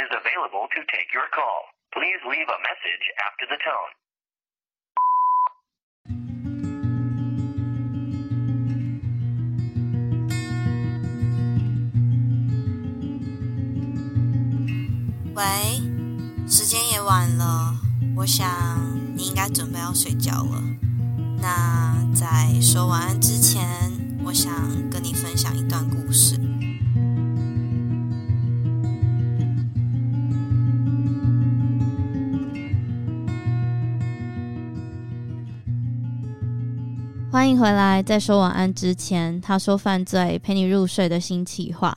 Is available to take your call. Please leave a message after the tone. 喂，时间也晚了，我想你应该准备要睡觉了。那在说晚安之前，我想跟你分享一段故事。回来，在说晚安之前，他说犯罪陪你入睡的新企划。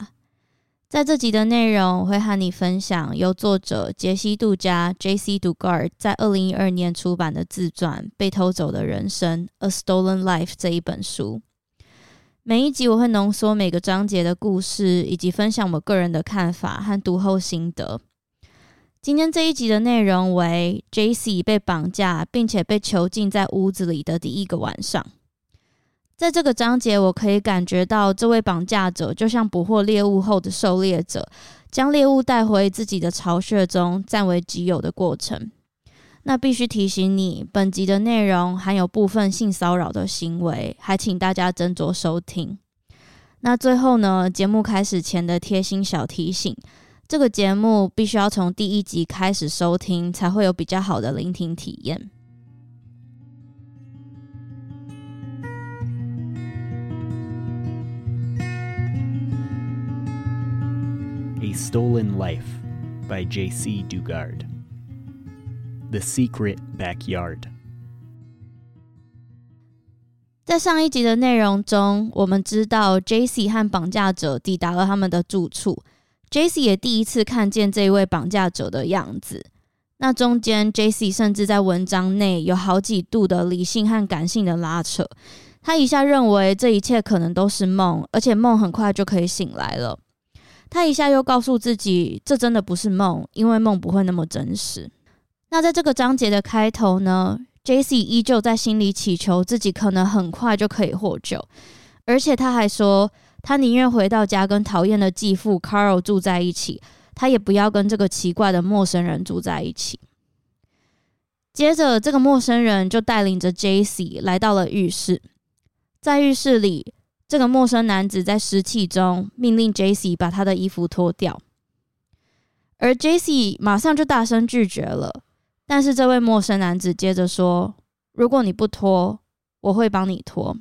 在这集的内容，我会和你分享由作者杰西·杜加 （J.C. Dugard） 在二零一二年出版的自传《被偷走的人生》（A Stolen Life） 这一本书。每一集我会浓缩每个章节的故事，以及分享我个人的看法和读后心得。今天这一集的内容为 J.C. 被绑架并且被囚禁在屋子里的第一个晚上。在这个章节，我可以感觉到这位绑架者就像捕获猎物后的狩猎者，将猎物带回自己的巢穴中占为己有的过程。那必须提醒你，本集的内容含有部分性骚扰的行为，还请大家斟酌收听。那最后呢，节目开始前的贴心小提醒：这个节目必须要从第一集开始收听，才会有比较好的聆听体验。A Stolen Life by J.C. Dugard. The Secret Backyard. 在上一集的内容中，我们知道 J.C. 和绑架者抵达了他们的住处。J.C. 也第一次看见这位绑架者的样子。那中间，J.C. 甚至在文章内有好几度的理性和感性的拉扯。他一下认为这一切可能都是梦，而且梦很快就可以醒来了。他一下又告诉自己，这真的不是梦，因为梦不会那么真实。那在这个章节的开头呢，J.C. 依旧在心里祈求自己可能很快就可以获救，而且他还说，他宁愿回到家跟讨厌的继父 Carl 住在一起，他也不要跟这个奇怪的陌生人住在一起。接着，这个陌生人就带领着 J.C. 来到了浴室，在浴室里。这个陌生男子在湿气中命令 J.C. 把他的衣服脱掉，而 J.C. 马上就大声拒绝了。但是这位陌生男子接着说：“如果你不脱，我会帮你脱。”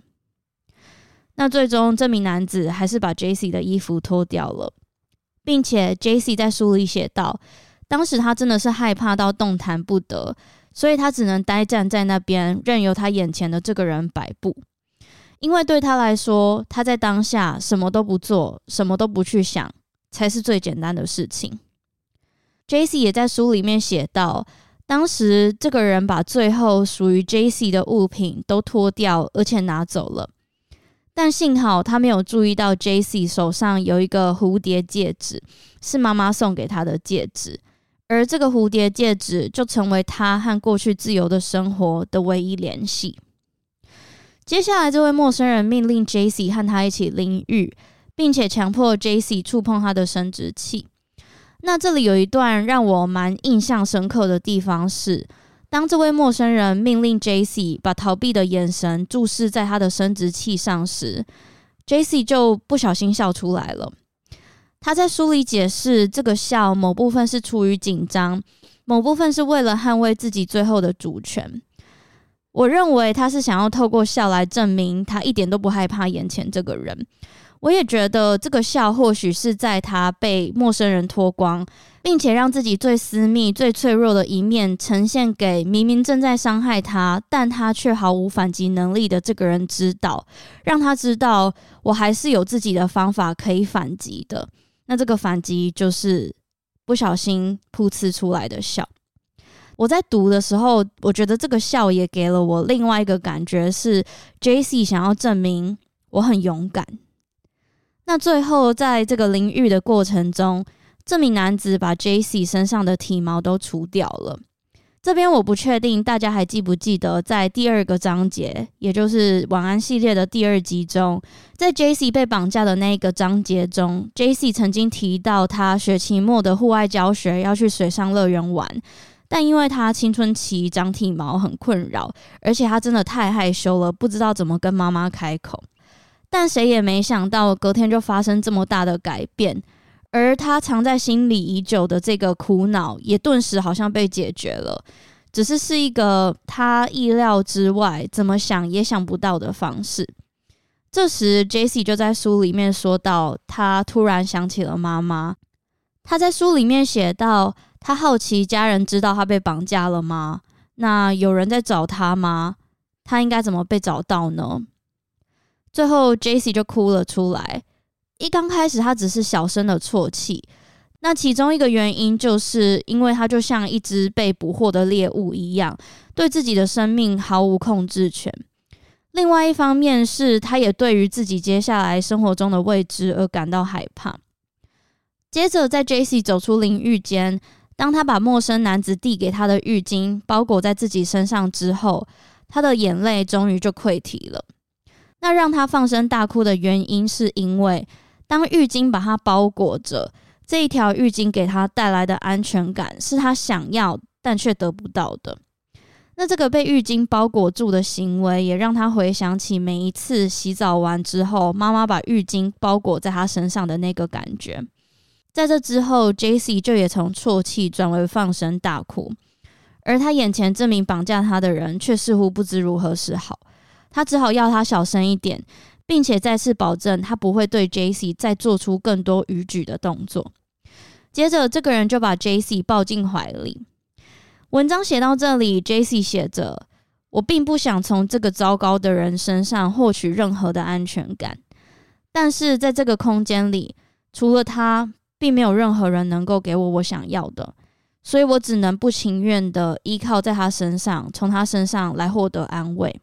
那最终这名男子还是把 J.C. 的衣服脱掉了，并且 J.C. 在书里写道：“当时他真的是害怕到动弹不得，所以他只能呆站在那边，任由他眼前的这个人摆布。”因为对他来说，他在当下什么都不做，什么都不去想，才是最简单的事情。J.C. 也在书里面写道，当时这个人把最后属于 J.C. 的物品都脱掉，而且拿走了。但幸好他没有注意到 J.C. 手上有一个蝴蝶戒指，是妈妈送给他的戒指，而这个蝴蝶戒指就成为他和过去自由的生活的唯一联系。接下来，这位陌生人命令 J.C. 和他一起淋浴，并且强迫 J.C. 触碰他的生殖器。那这里有一段让我蛮印象深刻的地方是，当这位陌生人命令 J.C. 把逃避的眼神注视在他的生殖器上时，J.C. 就不小心笑出来了。他在书里解释，这个笑某部分是出于紧张，某部分是为了捍卫自己最后的主权。我认为他是想要透过笑来证明他一点都不害怕眼前这个人。我也觉得这个笑或许是在他被陌生人脱光，并且让自己最私密、最脆弱的一面呈现给明明正在伤害他，但他却毫无反击能力的这个人知道，让他知道我还是有自己的方法可以反击的。那这个反击就是不小心噗呲出来的笑。我在读的时候，我觉得这个笑也给了我另外一个感觉，是 JC 想要证明我很勇敢。那最后，在这个淋浴的过程中，这名男子把 JC 身上的体毛都除掉了。这边我不确定大家还记不记得，在第二个章节，也就是晚安系列的第二集中，在 JC 被绑架的那一个章节中，JC 曾经提到他学期末的户外教学要去水上乐园玩，但因为他青春期长体毛很困扰，而且他真的太害羞了，不知道怎么跟妈妈开口。但谁也没想到，隔天就发生这么大的改变，而他藏在心里已久的这个苦恼，也顿时好像被解决了。只是是一个他意料之外、怎么想也想不到的方式。这时，JC 就在书里面说到，他突然想起了妈妈。他在书里面写道，他好奇家人知道他被绑架了吗？那有人在找他吗？他应该怎么被找到呢？最后，JC 就哭了出来。一刚开始，他只是小声的啜泣。那其中一个原因，就是因为他就像一只被捕获的猎物一样，对自己的生命毫无控制权。另外一方面是，他也对于自己接下来生活中的未知而感到害怕。接着，在 JC 走出淋浴间，当他把陌生男子递给他的浴巾包裹在自己身上之后，他的眼泪终于就溃堤了。那让他放声大哭的原因，是因为当浴巾把他包裹着，这一条浴巾给他带来的安全感，是他想要但却得不到的。那这个被浴巾包裹住的行为，也让他回想起每一次洗澡完之后，妈妈把浴巾包裹在他身上的那个感觉。在这之后，JC 就也从啜泣转为放声大哭，而他眼前这名绑架他的人，却似乎不知如何是好。他只好要他小声一点，并且再次保证他不会对 JC 再做出更多逾矩的动作。接着，这个人就把 JC 抱进怀里。文章写到这里，JC 写着：“我并不想从这个糟糕的人身上获取任何的安全感，但是在这个空间里，除了他，并没有任何人能够给我我想要的，所以我只能不情愿地依靠在他身上，从他身上来获得安慰。”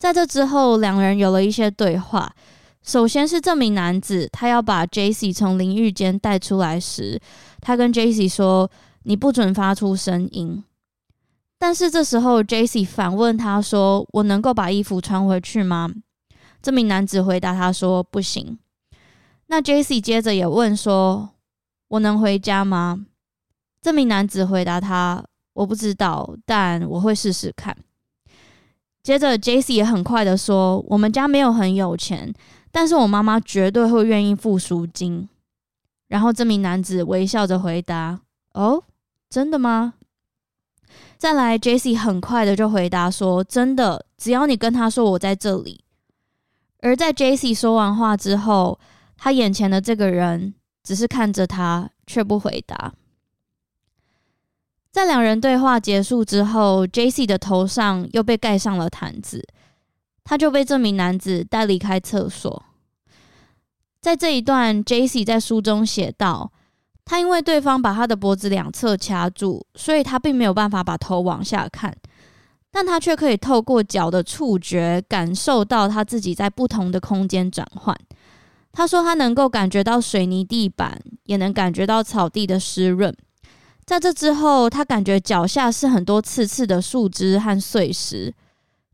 在这之后，两人有了一些对话。首先是这名男子，他要把 JC 从淋浴间带出来时，他跟 JC 说：“你不准发出声音。”但是这时候，JC 反问他说：“我能够把衣服穿回去吗？”这名男子回答他说：“不行。”那 JC 接着也问说：“我能回家吗？”这名男子回答他：“我不知道，但我会试试看。”接着，JC 也很快的说：“我们家没有很有钱，但是我妈妈绝对会愿意付赎金。”然后这名男子微笑着回答：“哦，真的吗？”再来，JC 很快的就回答说：“真的，只要你跟他说我在这里。”而在 JC 说完话之后，他眼前的这个人只是看着他，却不回答。在两人对话结束之后，JC 的头上又被盖上了毯子，他就被这名男子带离开厕所。在这一段，JC 在书中写道：他因为对方把他的脖子两侧掐住，所以他并没有办法把头往下看，但他却可以透过脚的触觉感受到他自己在不同的空间转换。他说他能够感觉到水泥地板，也能感觉到草地的湿润。在这之后，他感觉脚下是很多刺刺的树枝和碎石。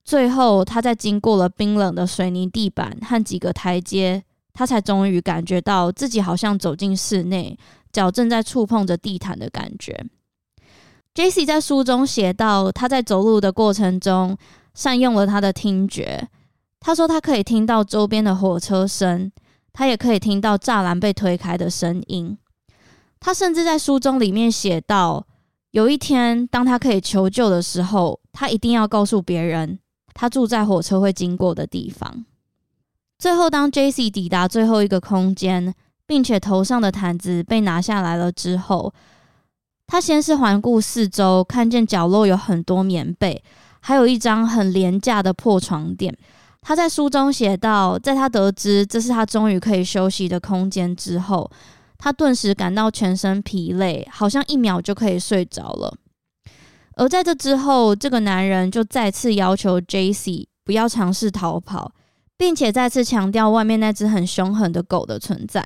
最后，他在经过了冰冷的水泥地板和几个台阶，他才终于感觉到自己好像走进室内，脚正在触碰着地毯的感觉。JC 在书中写道，他在走路的过程中善用了他的听觉。他说他可以听到周边的火车声。他也可以听到栅栏被推开的声音。他甚至在书中里面写道，有一天当他可以求救的时候，他一定要告诉别人，他住在火车会经过的地方。最后，当 J.C. 抵达最后一个空间，并且头上的毯子被拿下来了之后，他先是环顾四周，看见角落有很多棉被，还有一张很廉价的破床垫。他在书中写道，在他得知这是他终于可以休息的空间之后，他顿时感到全身疲累，好像一秒就可以睡着了。而在这之后，这个男人就再次要求 J C 不要尝试逃跑，并且再次强调外面那只很凶狠的狗的存在。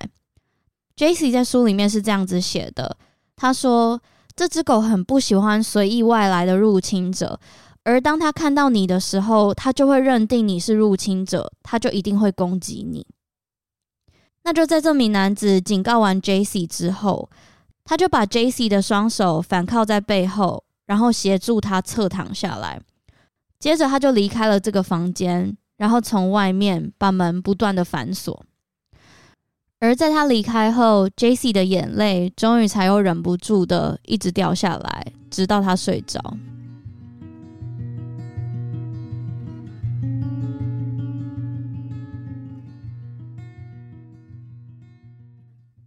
J C 在书里面是这样子写的，他说：“这只狗很不喜欢随意外来的入侵者。”而当他看到你的时候，他就会认定你是入侵者，他就一定会攻击你。那就在这名男子警告完 Jace 之后，他就把 Jace 的双手反靠在背后，然后协助他侧躺下来。接着他就离开了这个房间，然后从外面把门不断的反锁。而在他离开后，Jace 的眼泪终于才又忍不住的一直掉下来，直到他睡着。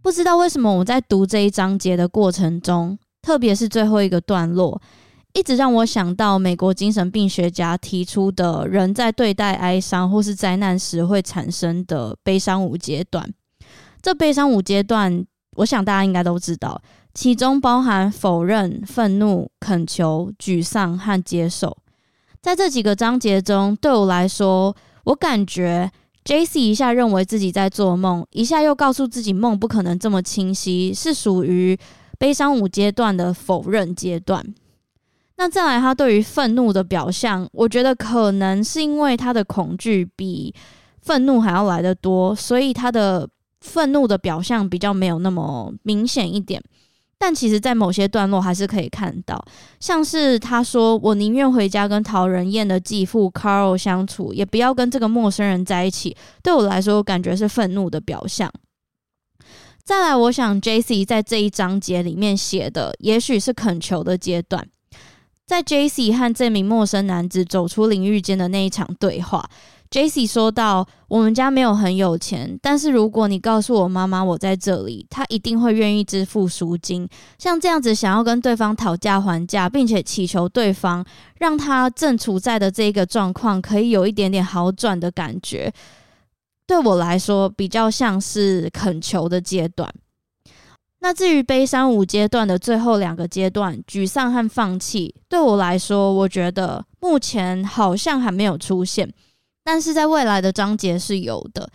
不知道为什么我在读这一章节的过程中，特别是最后一个段落，一直让我想到美国精神病学家提出的人在对待哀伤或是灾难时会产生的悲伤五阶段。这悲伤五阶段，我想大家应该都知道，其中包含否认、愤怒、恳求、沮丧和接受。在这几个章节中，对我来说，我感觉。J.C. 一下认为自己在做梦，一下又告诉自己梦不可能这么清晰，是属于悲伤五阶段的否认阶段。那再来，他对于愤怒的表象，我觉得可能是因为他的恐惧比愤怒还要来得多，所以他的愤怒的表象比较没有那么明显一点。但其实，在某些段落还是可以看到，像是他说：“我宁愿回家跟讨人厌的继父 Carl 相处，也不要跟这个陌生人在一起。”对我来说，感觉是愤怒的表象。再来，我想 JC 在这一章节里面写的，也许是恳求的阶段。在 J.C. 和这名陌生男子走出淋浴间的那一场对话。J.C. 说道：“我们家没有很有钱，但是如果你告诉我妈妈我在这里，她一定会愿意支付赎金。像这样子想要跟对方讨价还价，并且祈求对方让他正处在的这个状况可以有一点点好转的感觉，对我来说比较像是恳求的阶段。那至于悲伤五阶段的最后两个阶段，沮丧和放弃，对我来说，我觉得目前好像还没有出现。”但是在未来的章节是有的，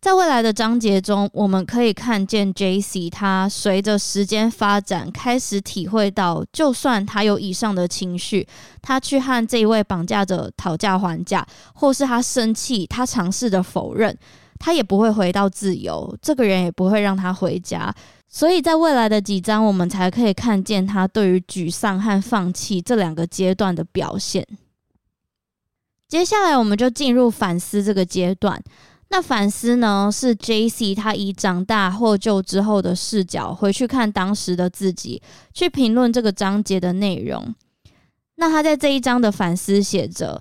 在未来的章节中，我们可以看见 J C 他随着时间发展，开始体会到，就算他有以上的情绪，他去和这一位绑架者讨价还价，或是他生气，他尝试的否认，他也不会回到自由，这个人也不会让他回家。所以在未来的几章，我们才可以看见他对于沮丧和放弃这两个阶段的表现。接下来，我们就进入反思这个阶段。那反思呢，是 J.C. 他以长大获救之后的视角回去看当时的自己，去评论这个章节的内容。那他在这一章的反思写着：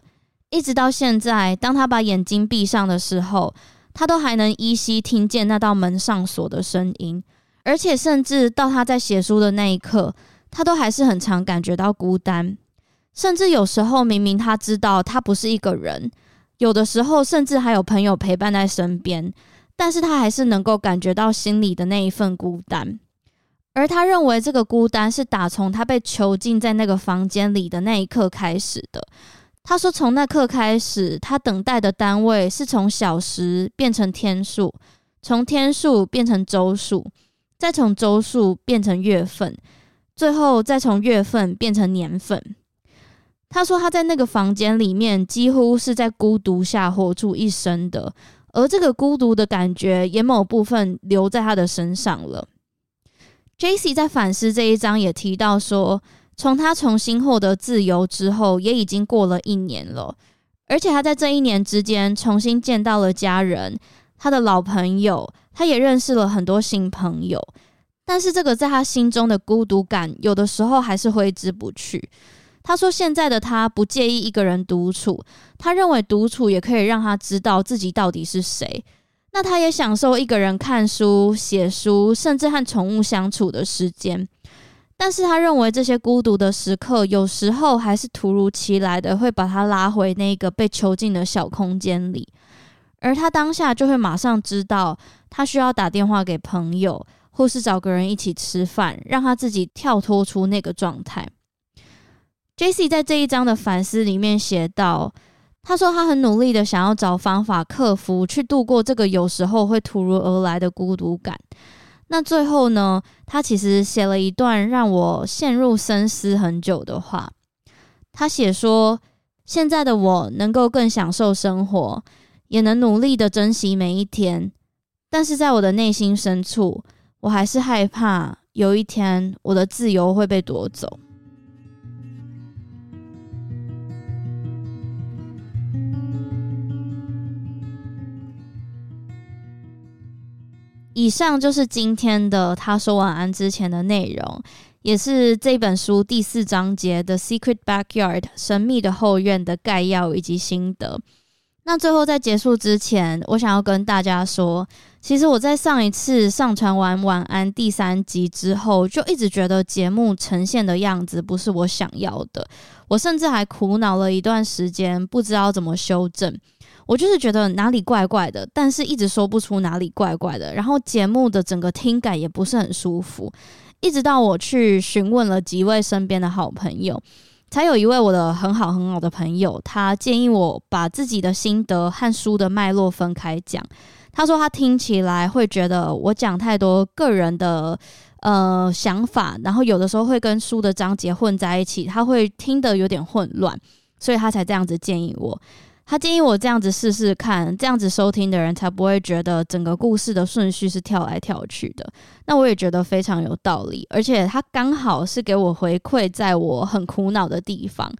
一直到现在，当他把眼睛闭上的时候，他都还能依稀听见那道门上锁的声音，而且甚至到他在写书的那一刻，他都还是很常感觉到孤单。甚至有时候，明明他知道他不是一个人，有的时候甚至还有朋友陪伴在身边，但是他还是能够感觉到心里的那一份孤单。而他认为这个孤单是打从他被囚禁在那个房间里的那一刻开始的。他说，从那刻开始，他等待的单位是从小时变成天数，从天数变成周数，再从周数变成月份，最后再从月份变成年份。他说他在那个房间里面几乎是在孤独下活出一生的，而这个孤独的感觉也某部分留在他的身上了。Jace 在反思这一章也提到说，从他重新获得自由之后，也已经过了一年了，而且他在这一年之间重新见到了家人，他的老朋友，他也认识了很多新朋友。但是这个在他心中的孤独感，有的时候还是挥之不去。他说：“现在的他不介意一个人独处，他认为独处也可以让他知道自己到底是谁。那他也享受一个人看书、写书，甚至和宠物相处的时间。但是他认为这些孤独的时刻，有时候还是突如其来的会把他拉回那个被囚禁的小空间里，而他当下就会马上知道，他需要打电话给朋友。”或是找个人一起吃饭，让他自己跳脱出那个状态。Jesse 在这一章的反思里面写到：“他说他很努力的想要找方法克服，去度过这个有时候会突如而来的孤独感。那最后呢，他其实写了一段让我陷入深思很久的话。他写说：现在的我能够更享受生活，也能努力的珍惜每一天，但是在我的内心深处。”我还是害怕有一天我的自由会被夺走。以上就是今天的他说晚安之前的内容，也是这本书第四章节的《Secret Backyard》神秘的后院的概要以及心得。那最后在结束之前，我想要跟大家说，其实我在上一次上传完晚安第三集之后，就一直觉得节目呈现的样子不是我想要的，我甚至还苦恼了一段时间，不知道怎么修正。我就是觉得哪里怪怪的，但是一直说不出哪里怪怪的，然后节目的整个听感也不是很舒服，一直到我去询问了几位身边的好朋友。才有一位我的很好很好的朋友，他建议我把自己的心得和书的脉络分开讲。他说他听起来会觉得我讲太多个人的呃想法，然后有的时候会跟书的章节混在一起，他会听得有点混乱，所以他才这样子建议我。他建议我这样子试试看，这样子收听的人才不会觉得整个故事的顺序是跳来跳去的。那我也觉得非常有道理，而且他刚好是给我回馈，在我很苦恼的地方，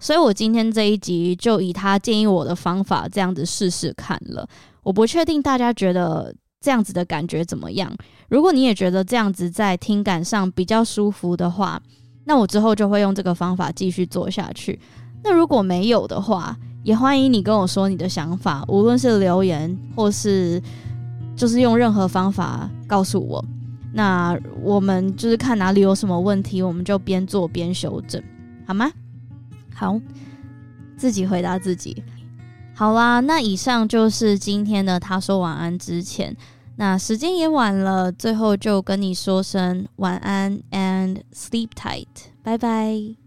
所以我今天这一集就以他建议我的方法这样子试试看了。我不确定大家觉得这样子的感觉怎么样？如果你也觉得这样子在听感上比较舒服的话，那我之后就会用这个方法继续做下去。那如果没有的话，也欢迎你跟我说你的想法，无论是留言或是就是用任何方法告诉我。那我们就是看哪里有什么问题，我们就边做边修正，好吗？好，自己回答自己。好啦，那以上就是今天的他说晚安之前，那时间也晚了，最后就跟你说声晚安，and sleep tight，拜拜。